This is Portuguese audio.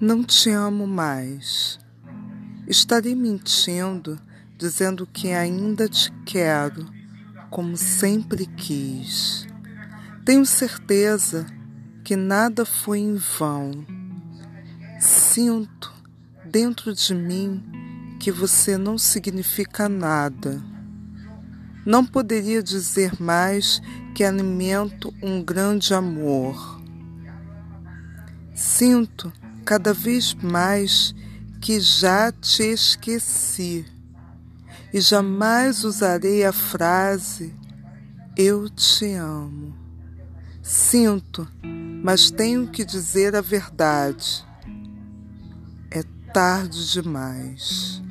Não te amo mais. Estarei mentindo, dizendo que ainda te quero, como sempre quis. Tenho certeza que nada foi em vão. Sinto dentro de mim que você não significa nada. Não poderia dizer mais que alimento um grande amor. Sinto cada vez mais que já te esqueci e jamais usarei a frase eu te amo. Sinto, mas tenho que dizer a verdade. É tarde demais.